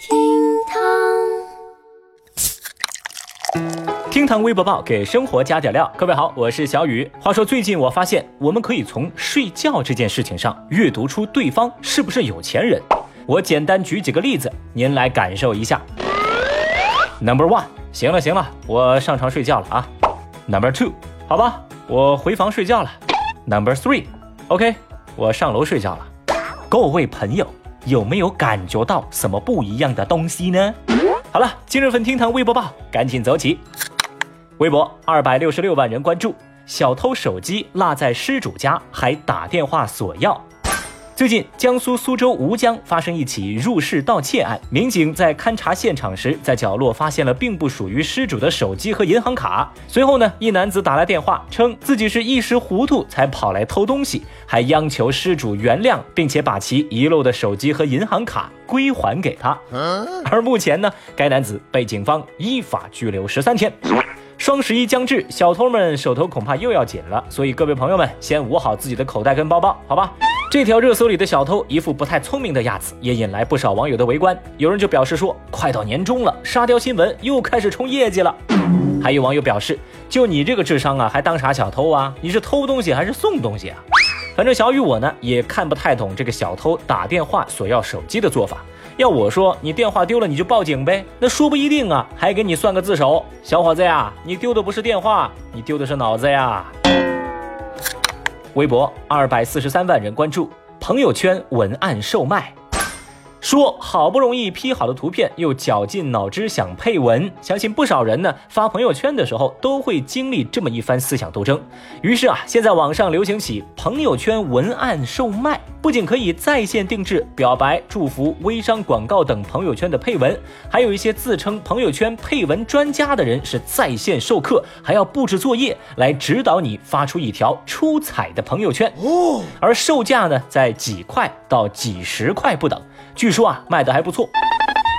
厅堂，厅堂微博报给生活加点料。各位好，我是小雨。话说最近我发现，我们可以从睡觉这件事情上阅读出对方是不是有钱人。我简单举几个例子，您来感受一下。Number one，行了行了，我上床睡觉了啊。Number two，好吧，我回房睡觉了。Number three，OK，我上楼睡觉了。各位朋友。有没有感觉到什么不一样的东西呢？好了，今日份厅堂微博报赶紧走起。微博二百六十六万人关注，小偷手机落在失主家，还打电话索要。最近，江苏苏州吴江发生一起入室盗窃案。民警在勘查现场时，在角落发现了并不属于失主的手机和银行卡。随后呢，一男子打来电话，称自己是一时糊涂才跑来偷东西，还央求失主原谅，并且把其遗漏的手机和银行卡归还给他。而目前呢，该男子被警方依法拘留十三天。双十一将至，小偷们手头恐怕又要紧了，所以各位朋友们，先捂好自己的口袋跟包包，好吧？这条热搜里的小偷一副不太聪明的样子，也引来不少网友的围观。有人就表示说，快到年终了，沙雕新闻又开始冲业绩了。还有网友表示，就你这个智商啊，还当啥小偷啊？你是偷东西还是送东西啊？反正小雨我呢，也看不太懂这个小偷打电话索要手机的做法。要我说，你电话丢了你就报警呗，那说不一定啊，还给你算个自首。小伙子呀，你丢的不是电话，你丢的是脑子呀。微博二百四十三万人关注，朋友圈文案售卖。说好不容易 P 好的图片，又绞尽脑汁想配文，相信不少人呢发朋友圈的时候都会经历这么一番思想斗争。于是啊，现在网上流行起朋友圈文案售卖，不仅可以在线定制表白、祝福、微商广告等朋友圈的配文，还有一些自称朋友圈配文专家的人是在线授课，还要布置作业来指导你发出一条出彩的朋友圈。哦，而售价呢在几块到几十块不等。据说啊，卖的还不错。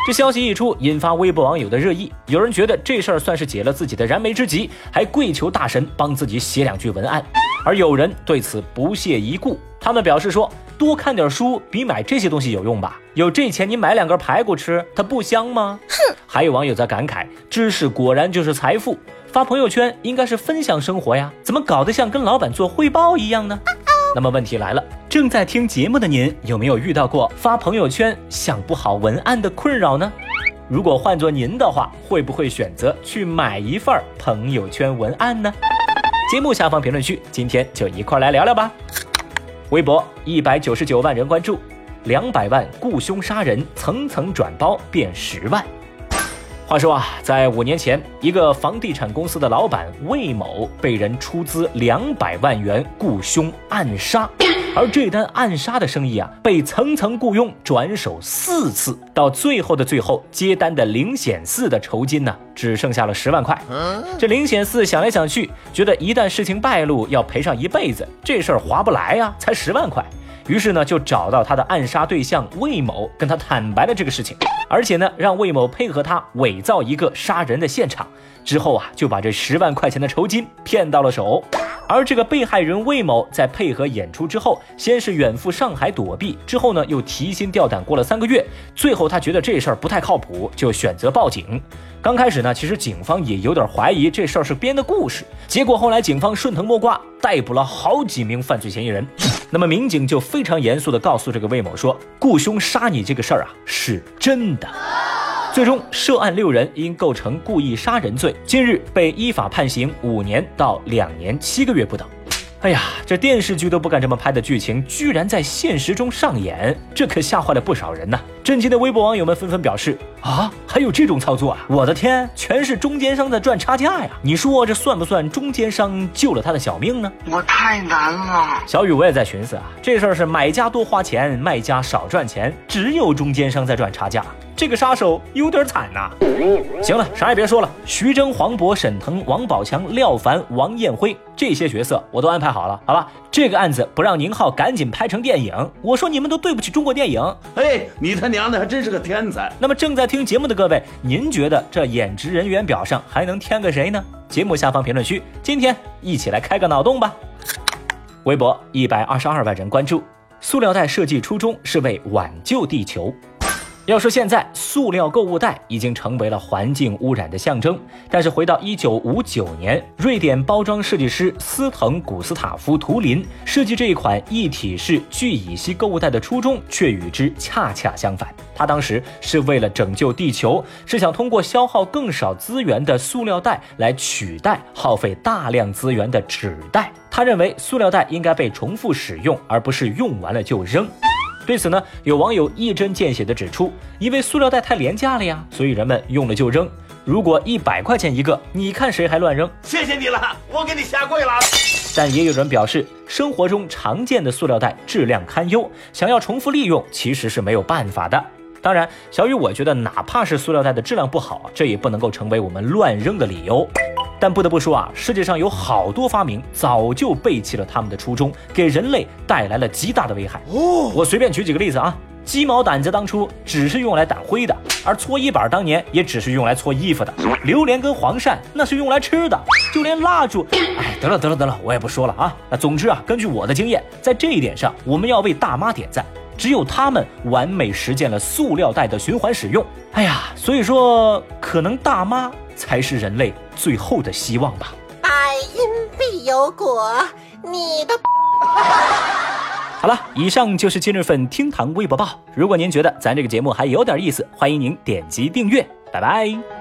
这消息一出，引发微博网友的热议。有人觉得这事儿算是解了自己的燃眉之急，还跪求大神帮自己写两句文案。而有人对此不屑一顾，他们表示说：“多看点书比买这些东西有用吧？有这钱你买两根排骨吃，它不香吗？”哼。还有网友在感慨：“知识果然就是财富，发朋友圈应该是分享生活呀，怎么搞得像跟老板做汇报一样呢？”那么问题来了，正在听节目的您有没有遇到过发朋友圈想不好文案的困扰呢？如果换做您的话，会不会选择去买一份朋友圈文案呢？节目下方评论区，今天就一块来聊聊吧。微博一百九十九万人关注，两百万雇凶杀人，层层转包变十万。话说啊，在五年前，一个房地产公司的老板魏某被人出资两百万元雇凶暗杀，而这单暗杀的生意啊，被层层雇佣转手四次，到最后的最后，接单的林显四的酬金呢，只剩下了十万块。这林显四想来想去，觉得一旦事情败露，要赔上一辈子，这事儿划不来呀，才十万块。于是呢，就找到他的暗杀对象魏某，跟他坦白了这个事情，而且呢，让魏某配合他伪造一个杀人的现场，之后啊，就把这十万块钱的酬金骗到了手。而这个被害人魏某在配合演出之后，先是远赴上海躲避，之后呢，又提心吊胆过了三个月，最后他觉得这事儿不太靠谱，就选择报警。刚开始呢，其实警方也有点怀疑这事儿是编的故事，结果后来警方顺藤摸瓜，逮捕了好几名犯罪嫌疑人。那么民警就非常严肃地告诉这个魏某说：“雇凶杀你这个事儿啊，是真的。”最终涉案六人因构成故意杀人罪，近日被依法判刑五年到两年七个月不等。哎呀，这电视剧都不敢这么拍的剧情，居然在现实中上演，这可吓坏了不少人呐！震惊的微博网友们纷纷表示：啊，还有这种操作啊！我的天，全是中间商在赚差价呀！你说这算不算中间商救了他的小命呢？我太难了。小雨，我也在寻思啊，这事儿是买家多花钱，卖家少赚钱，只有中间商在赚差价。这个杀手有点惨呐。行了，啥也别说了。徐峥、黄渤、沈腾、王宝强、廖凡、王艳辉这些角色我都安排好了，好吧？这个案子不让宁浩赶紧拍成电影，我说你们都对不起中国电影。哎，你他娘的还真是个天才。那么正在听节目的各位，您觉得这演职人员表上还能添个谁呢？节目下方评论区，今天一起来开个脑洞吧。微博一百二十二万人关注，塑料袋设计初衷是为挽救地球。要说现在塑料购物袋已经成为了环境污染的象征，但是回到一九五九年，瑞典包装设计师斯滕古斯塔夫图林设计这一款一体式聚乙烯购物袋的初衷却与之恰恰相反。他当时是为了拯救地球，是想通过消耗更少资源的塑料袋来取代耗费大量资源的纸袋。他认为塑料袋应该被重复使用，而不是用完了就扔。对此呢，有网友一针见血地指出，因为塑料袋太廉价了呀，所以人们用了就扔。如果一百块钱一个，你看谁还乱扔？谢谢你了，我给你下跪了。但也有人表示，生活中常见的塑料袋质量堪忧，想要重复利用其实是没有办法的。当然，小雨，我觉得哪怕是塑料袋的质量不好，这也不能够成为我们乱扔的理由。但不得不说啊，世界上有好多发明早就背弃了他们的初衷，给人类带来了极大的危害。哦，我随便举几个例子啊，鸡毛掸子当初只是用来掸灰的，而搓衣板当年也只是用来搓衣服的。榴莲跟黄鳝那是用来吃的，就连蜡烛，哎，得了得了得了，我也不说了啊。那总之啊，根据我的经验，在这一点上，我们要为大妈点赞。只有他们完美实践了塑料袋的循环使用。哎呀，所以说，可能大妈才是人类最后的希望吧。百因必有果，你的。好了，以上就是今日份厅堂微博报。如果您觉得咱这个节目还有点意思，欢迎您点击订阅。拜拜。